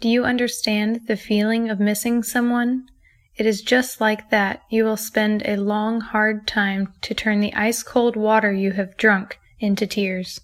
Do you understand the feeling of missing someone? It is just like that you will spend a long, hard time to turn the ice cold water you have drunk into tears.